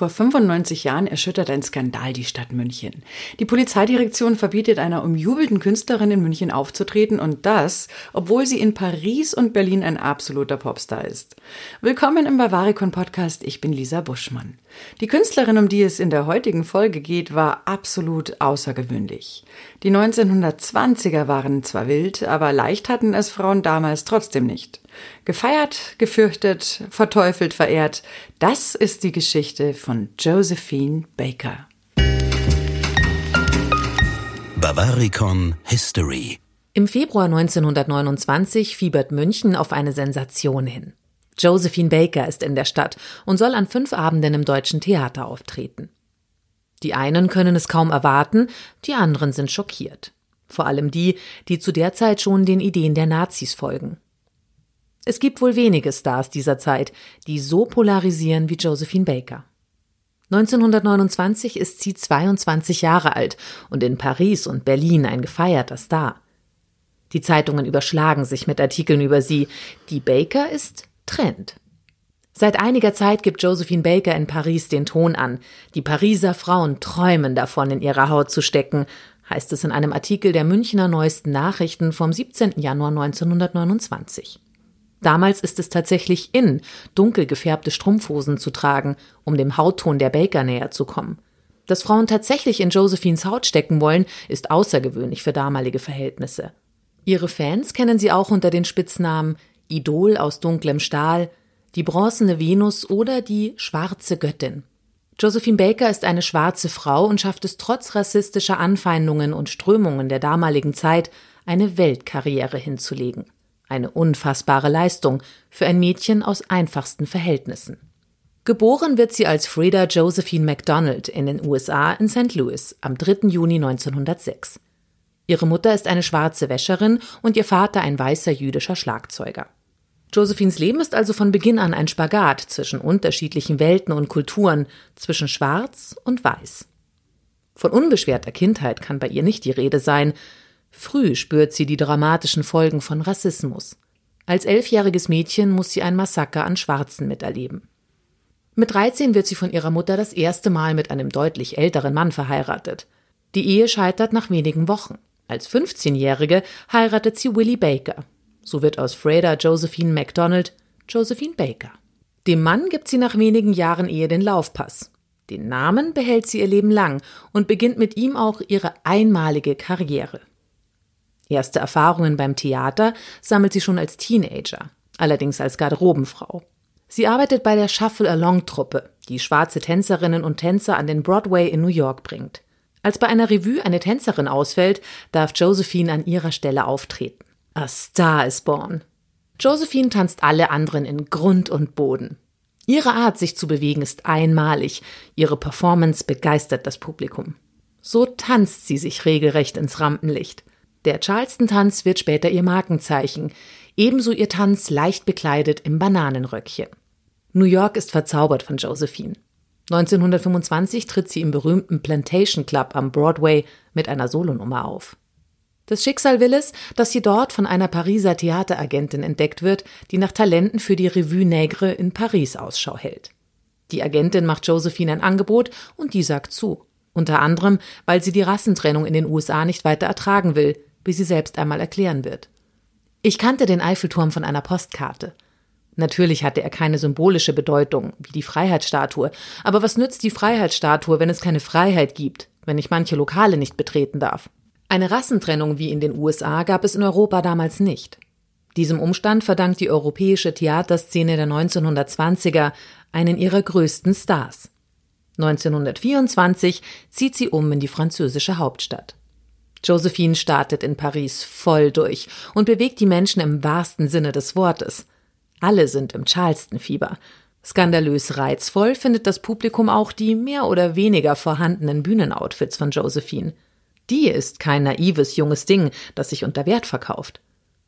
Vor 95 Jahren erschüttert ein Skandal die Stadt München. Die Polizeidirektion verbietet einer umjubelten Künstlerin in München aufzutreten und das, obwohl sie in Paris und Berlin ein absoluter Popstar ist. Willkommen im Bavaricon Podcast. Ich bin Lisa Buschmann. Die Künstlerin, um die es in der heutigen Folge geht, war absolut außergewöhnlich. Die 1920er waren zwar wild, aber leicht hatten es Frauen damals trotzdem nicht. Gefeiert, gefürchtet, verteufelt, verehrt, das ist die Geschichte von Josephine Baker. Bavaricon History Im Februar 1929 fiebert München auf eine Sensation hin. Josephine Baker ist in der Stadt und soll an fünf Abenden im Deutschen Theater auftreten. Die einen können es kaum erwarten, die anderen sind schockiert. Vor allem die, die zu der Zeit schon den Ideen der Nazis folgen. Es gibt wohl wenige Stars dieser Zeit, die so polarisieren wie Josephine Baker. 1929 ist sie 22 Jahre alt und in Paris und Berlin ein gefeierter Star. Die Zeitungen überschlagen sich mit Artikeln über sie. Die Baker ist Trend. Seit einiger Zeit gibt Josephine Baker in Paris den Ton an. Die Pariser Frauen träumen davon, in ihrer Haut zu stecken, heißt es in einem Artikel der Münchner Neuesten Nachrichten vom 17. Januar 1929. Damals ist es tatsächlich in, dunkel gefärbte Strumpfhosen zu tragen, um dem Hautton der Baker näher zu kommen. Dass Frauen tatsächlich in Josephines Haut stecken wollen, ist außergewöhnlich für damalige Verhältnisse. Ihre Fans kennen sie auch unter den Spitznamen Idol aus dunklem Stahl, die bronzene Venus oder die schwarze Göttin. Josephine Baker ist eine schwarze Frau und schafft es trotz rassistischer Anfeindungen und Strömungen der damaligen Zeit, eine Weltkarriere hinzulegen. Eine unfassbare Leistung für ein Mädchen aus einfachsten Verhältnissen. Geboren wird sie als Frida Josephine MacDonald in den USA in St. Louis am 3. Juni 1906. Ihre Mutter ist eine schwarze Wäscherin und ihr Vater ein weißer jüdischer Schlagzeuger. Josephines Leben ist also von Beginn an ein Spagat zwischen unterschiedlichen Welten und Kulturen, zwischen Schwarz und Weiß. Von unbeschwerter Kindheit kann bei ihr nicht die Rede sein, Früh spürt sie die dramatischen Folgen von Rassismus. Als elfjähriges Mädchen muss sie ein Massaker an Schwarzen miterleben. Mit 13 wird sie von ihrer Mutter das erste Mal mit einem deutlich älteren Mann verheiratet. Die Ehe scheitert nach wenigen Wochen. Als 15-Jährige heiratet sie Willie Baker. So wird aus Freda Josephine MacDonald Josephine Baker. Dem Mann gibt sie nach wenigen Jahren Ehe den Laufpass. Den Namen behält sie ihr Leben lang und beginnt mit ihm auch ihre einmalige Karriere. Erste Erfahrungen beim Theater sammelt sie schon als Teenager, allerdings als Garderobenfrau. Sie arbeitet bei der Shuffle-Along-Truppe, die schwarze Tänzerinnen und Tänzer an den Broadway in New York bringt. Als bei einer Revue eine Tänzerin ausfällt, darf Josephine an ihrer Stelle auftreten. A Star is born. Josephine tanzt alle anderen in Grund und Boden. Ihre Art, sich zu bewegen, ist einmalig. Ihre Performance begeistert das Publikum. So tanzt sie sich regelrecht ins Rampenlicht. Der Charleston-Tanz wird später ihr Markenzeichen, ebenso ihr Tanz leicht bekleidet im Bananenröckchen. New York ist verzaubert von Josephine. 1925 tritt sie im berühmten Plantation Club am Broadway mit einer Solonummer auf. Das Schicksal will es, dass sie dort von einer Pariser Theateragentin entdeckt wird, die nach Talenten für die Revue Nègre in Paris Ausschau hält. Die Agentin macht Josephine ein Angebot und die sagt zu. Unter anderem, weil sie die Rassentrennung in den USA nicht weiter ertragen will, wie sie selbst einmal erklären wird. Ich kannte den Eiffelturm von einer Postkarte. Natürlich hatte er keine symbolische Bedeutung, wie die Freiheitsstatue, aber was nützt die Freiheitsstatue, wenn es keine Freiheit gibt, wenn ich manche Lokale nicht betreten darf? Eine Rassentrennung wie in den USA gab es in Europa damals nicht. Diesem Umstand verdankt die europäische Theaterszene der 1920er einen ihrer größten Stars. 1924 zieht sie um in die französische Hauptstadt. Josephine startet in Paris voll durch und bewegt die Menschen im wahrsten Sinne des Wortes. Alle sind im Charleston-Fieber. Skandalös reizvoll findet das Publikum auch die mehr oder weniger vorhandenen Bühnenoutfits von Josephine. Die ist kein naives junges Ding, das sich unter Wert verkauft.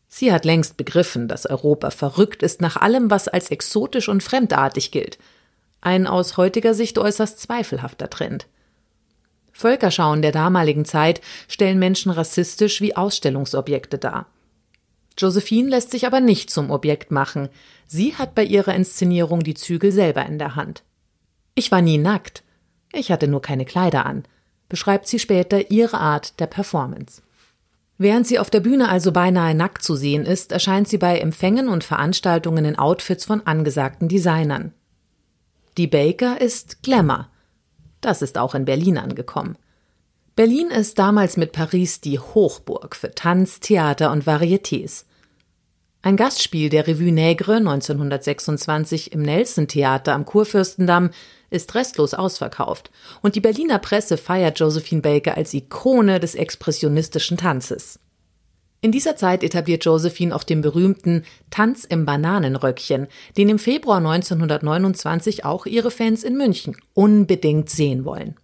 Sie hat längst begriffen, dass Europa verrückt ist nach allem, was als exotisch und fremdartig gilt. Ein aus heutiger Sicht äußerst zweifelhafter Trend. Völkerschauen der damaligen Zeit stellen Menschen rassistisch wie Ausstellungsobjekte dar. Josephine lässt sich aber nicht zum Objekt machen. Sie hat bei ihrer Inszenierung die Zügel selber in der Hand. Ich war nie nackt. Ich hatte nur keine Kleider an, beschreibt sie später ihre Art der Performance. Während sie auf der Bühne also beinahe nackt zu sehen ist, erscheint sie bei Empfängen und Veranstaltungen in Outfits von angesagten Designern. Die Baker ist Glamour. Das ist auch in Berlin angekommen. Berlin ist damals mit Paris die Hochburg für Tanz, Theater und Varietés. Ein Gastspiel der Revue Nègre 1926 im Nelson Theater am Kurfürstendamm ist restlos ausverkauft und die Berliner Presse feiert Josephine Baker als Ikone des expressionistischen Tanzes. In dieser Zeit etabliert Josephine auch den berühmten Tanz im Bananenröckchen, den im Februar 1929 auch ihre Fans in München unbedingt sehen wollen.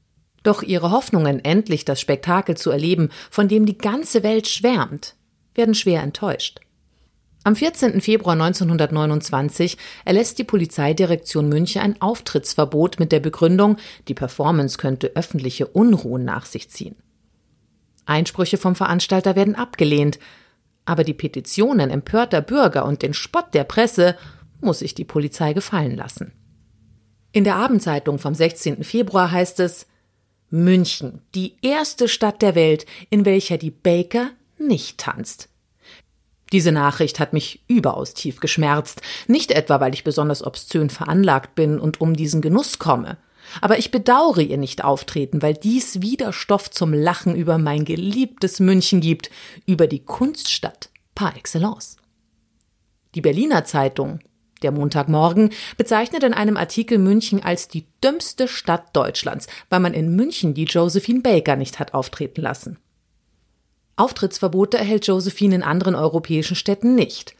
Doch ihre Hoffnungen, endlich das Spektakel zu erleben, von dem die ganze Welt schwärmt, werden schwer enttäuscht. Am 14. Februar 1929 erlässt die Polizeidirektion München ein Auftrittsverbot mit der Begründung, die Performance könnte öffentliche Unruhen nach sich ziehen. Einsprüche vom Veranstalter werden abgelehnt, aber die Petitionen empörter Bürger und den Spott der Presse muss sich die Polizei gefallen lassen. In der Abendzeitung vom 16. Februar heißt es München, die erste Stadt der Welt, in welcher die Baker nicht tanzt. Diese Nachricht hat mich überaus tief geschmerzt, nicht etwa, weil ich besonders obszön veranlagt bin und um diesen Genuss komme, aber ich bedauere ihr nicht auftreten, weil dies wieder Stoff zum Lachen über mein geliebtes München gibt, über die Kunststadt par excellence. Die Berliner Zeitung, der Montagmorgen, bezeichnet in einem Artikel München als die dümmste Stadt Deutschlands, weil man in München die Josephine Baker nicht hat auftreten lassen. Auftrittsverbote erhält Josephine in anderen europäischen Städten nicht.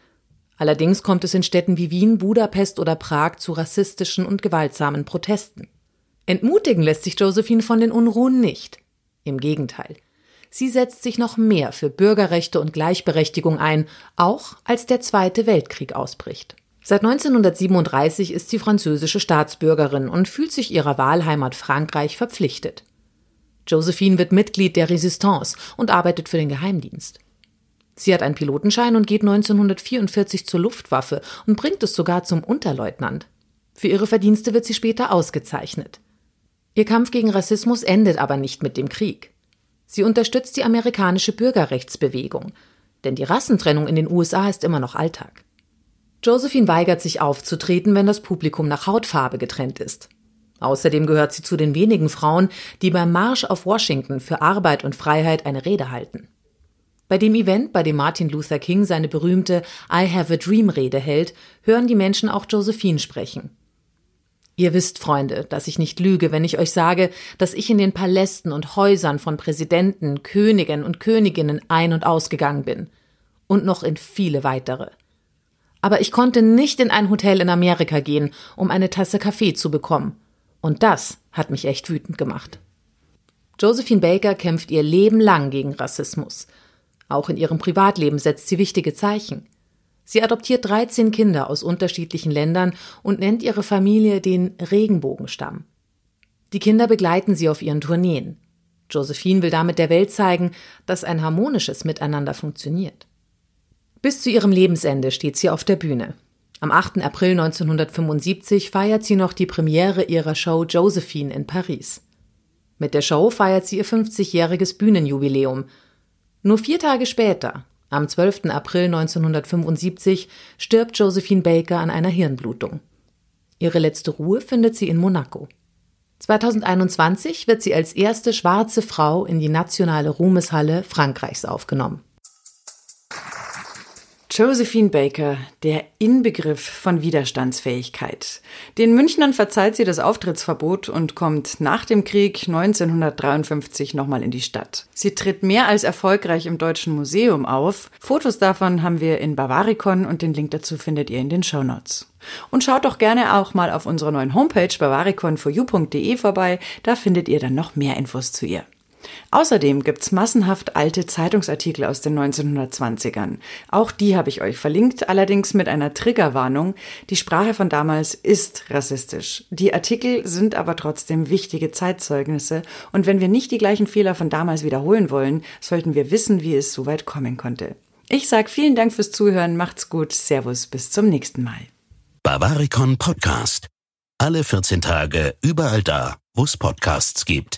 Allerdings kommt es in Städten wie Wien, Budapest oder Prag zu rassistischen und gewaltsamen Protesten. Entmutigen lässt sich Josephine von den Unruhen nicht. Im Gegenteil. Sie setzt sich noch mehr für Bürgerrechte und Gleichberechtigung ein, auch als der Zweite Weltkrieg ausbricht. Seit 1937 ist sie französische Staatsbürgerin und fühlt sich ihrer Wahlheimat Frankreich verpflichtet. Josephine wird Mitglied der Resistance und arbeitet für den Geheimdienst. Sie hat einen Pilotenschein und geht 1944 zur Luftwaffe und bringt es sogar zum Unterleutnant. Für ihre Verdienste wird sie später ausgezeichnet. Ihr Kampf gegen Rassismus endet aber nicht mit dem Krieg. Sie unterstützt die amerikanische Bürgerrechtsbewegung, denn die Rassentrennung in den USA ist immer noch Alltag. Josephine weigert sich aufzutreten, wenn das Publikum nach Hautfarbe getrennt ist. Außerdem gehört sie zu den wenigen Frauen, die beim Marsch auf Washington für Arbeit und Freiheit eine Rede halten. Bei dem Event, bei dem Martin Luther King seine berühmte I Have a Dream Rede hält, hören die Menschen auch Josephine sprechen. Ihr wisst, Freunde, dass ich nicht lüge, wenn ich euch sage, dass ich in den Palästen und Häusern von Präsidenten, Königen und Königinnen ein- und ausgegangen bin. Und noch in viele weitere. Aber ich konnte nicht in ein Hotel in Amerika gehen, um eine Tasse Kaffee zu bekommen und das hat mich echt wütend gemacht. Josephine Baker kämpft ihr Leben lang gegen Rassismus. Auch in ihrem Privatleben setzt sie wichtige Zeichen. Sie adoptiert 13 Kinder aus unterschiedlichen Ländern und nennt ihre Familie den Regenbogenstamm. Die Kinder begleiten sie auf ihren Tourneen. Josephine will damit der Welt zeigen, dass ein harmonisches Miteinander funktioniert. Bis zu ihrem Lebensende steht sie auf der Bühne. Am 8. April 1975 feiert sie noch die Premiere ihrer Show Josephine in Paris. Mit der Show feiert sie ihr 50-jähriges Bühnenjubiläum. Nur vier Tage später, am 12. April 1975, stirbt Josephine Baker an einer Hirnblutung. Ihre letzte Ruhe findet sie in Monaco. 2021 wird sie als erste schwarze Frau in die nationale Ruhmeshalle Frankreichs aufgenommen. Josephine Baker, der Inbegriff von Widerstandsfähigkeit. Den Münchnern verzeiht sie das Auftrittsverbot und kommt nach dem Krieg 1953 nochmal in die Stadt. Sie tritt mehr als erfolgreich im Deutschen Museum auf. Fotos davon haben wir in Bavaricon und den Link dazu findet ihr in den Show Notes. Und schaut doch gerne auch mal auf unserer neuen Homepage bavariconforyou.de vorbei, da findet ihr dann noch mehr Infos zu ihr. Außerdem gibt's massenhaft alte Zeitungsartikel aus den 1920ern. Auch die habe ich euch verlinkt, allerdings mit einer Triggerwarnung. Die Sprache von damals ist rassistisch. Die Artikel sind aber trotzdem wichtige Zeitzeugnisse und wenn wir nicht die gleichen Fehler von damals wiederholen wollen, sollten wir wissen, wie es so weit kommen konnte. Ich sage vielen Dank fürs Zuhören, macht's gut, Servus, bis zum nächsten Mal. Bavaricon Podcast. Alle 14 Tage überall da, wo es Podcasts gibt.